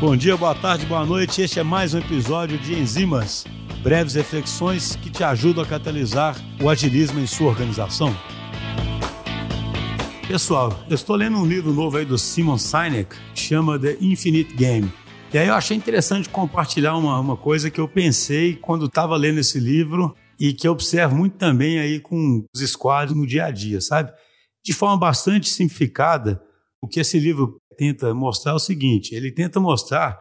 Bom dia, boa tarde, boa noite. Este é mais um episódio de Enzimas, breves reflexões que te ajudam a catalisar o agilismo em sua organização. Pessoal, eu estou lendo um livro novo aí do Simon Sinek, que chama The Infinite Game. E aí eu achei interessante compartilhar uma, uma coisa que eu pensei quando estava lendo esse livro e que eu observo muito também aí com os squads no dia a dia, sabe? De forma bastante simplificada, o que esse livro tenta mostrar o seguinte: ele tenta mostrar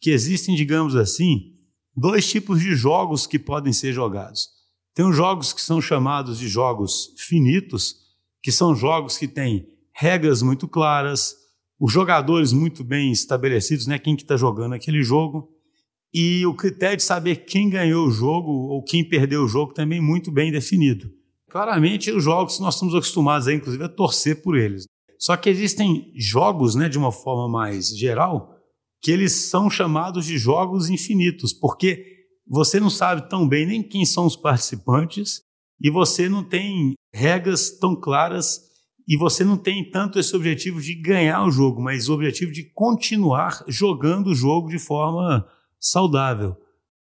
que existem, digamos assim, dois tipos de jogos que podem ser jogados. Tem os jogos que são chamados de jogos finitos, que são jogos que têm regras muito claras, os jogadores muito bem estabelecidos, né? Quem que está jogando aquele jogo e o critério de saber quem ganhou o jogo ou quem perdeu o jogo também muito bem definido. Claramente, os jogos nós estamos acostumados, a, inclusive, a torcer por eles. Só que existem jogos, né, de uma forma mais geral, que eles são chamados de jogos infinitos, porque você não sabe tão bem nem quem são os participantes e você não tem regras tão claras e você não tem tanto esse objetivo de ganhar o jogo, mas o objetivo de continuar jogando o jogo de forma saudável.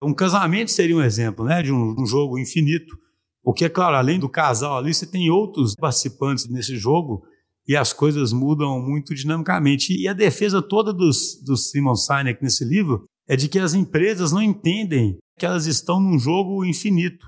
Um casamento seria um exemplo né, de um, um jogo infinito, porque, é claro, além do casal ali, você tem outros participantes nesse jogo e as coisas mudam muito dinamicamente. E a defesa toda dos, do Simon Sinek nesse livro é de que as empresas não entendem que elas estão num jogo infinito,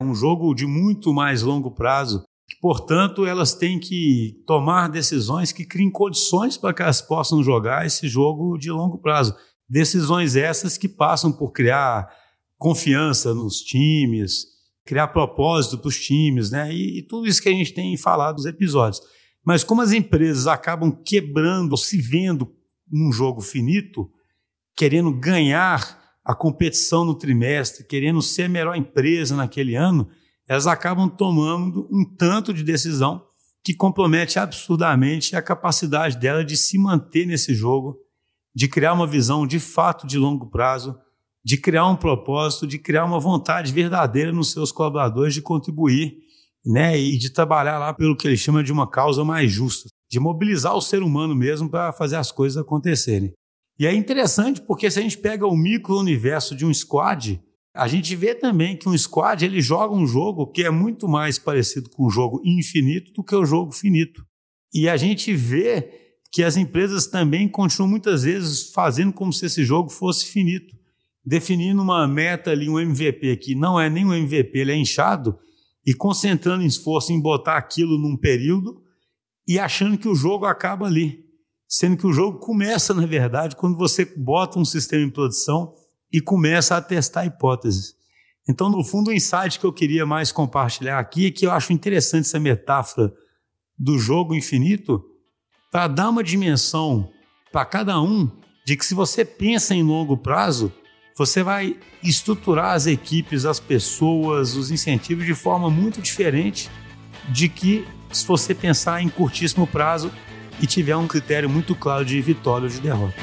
um jogo de muito mais longo prazo, que, portanto, elas têm que tomar decisões que criem condições para que elas possam jogar esse jogo de longo prazo. Decisões essas que passam por criar confiança nos times, criar propósito para os times, né? E, e, tudo isso que a gente tem falado nos episódios. Mas como as empresas acabam quebrando, se vendo num jogo finito, querendo ganhar a competição no trimestre, querendo ser a melhor empresa naquele ano, elas acabam tomando um tanto de decisão que compromete absurdamente a capacidade dela de se manter nesse jogo de criar uma visão de fato de longo prazo, de criar um propósito, de criar uma vontade verdadeira nos seus colaboradores de contribuir né, e de trabalhar lá pelo que ele chama de uma causa mais justa, de mobilizar o ser humano mesmo para fazer as coisas acontecerem. E é interessante porque se a gente pega o micro-universo de um squad, a gente vê também que um squad ele joga um jogo que é muito mais parecido com um jogo infinito do que o jogo finito. E a gente vê que as empresas também continuam muitas vezes fazendo como se esse jogo fosse finito, definindo uma meta ali, um MVP que não é nem um MVP, ele é inchado, e concentrando esforço em botar aquilo num período e achando que o jogo acaba ali, sendo que o jogo começa, na verdade, quando você bota um sistema em produção e começa a testar hipóteses. Então, no fundo, o insight que eu queria mais compartilhar aqui é que eu acho interessante essa metáfora do jogo infinito, para dar uma dimensão para cada um de que se você pensa em longo prazo, você vai estruturar as equipes, as pessoas, os incentivos de forma muito diferente de que se você pensar em curtíssimo prazo e tiver um critério muito claro de vitória ou de derrota.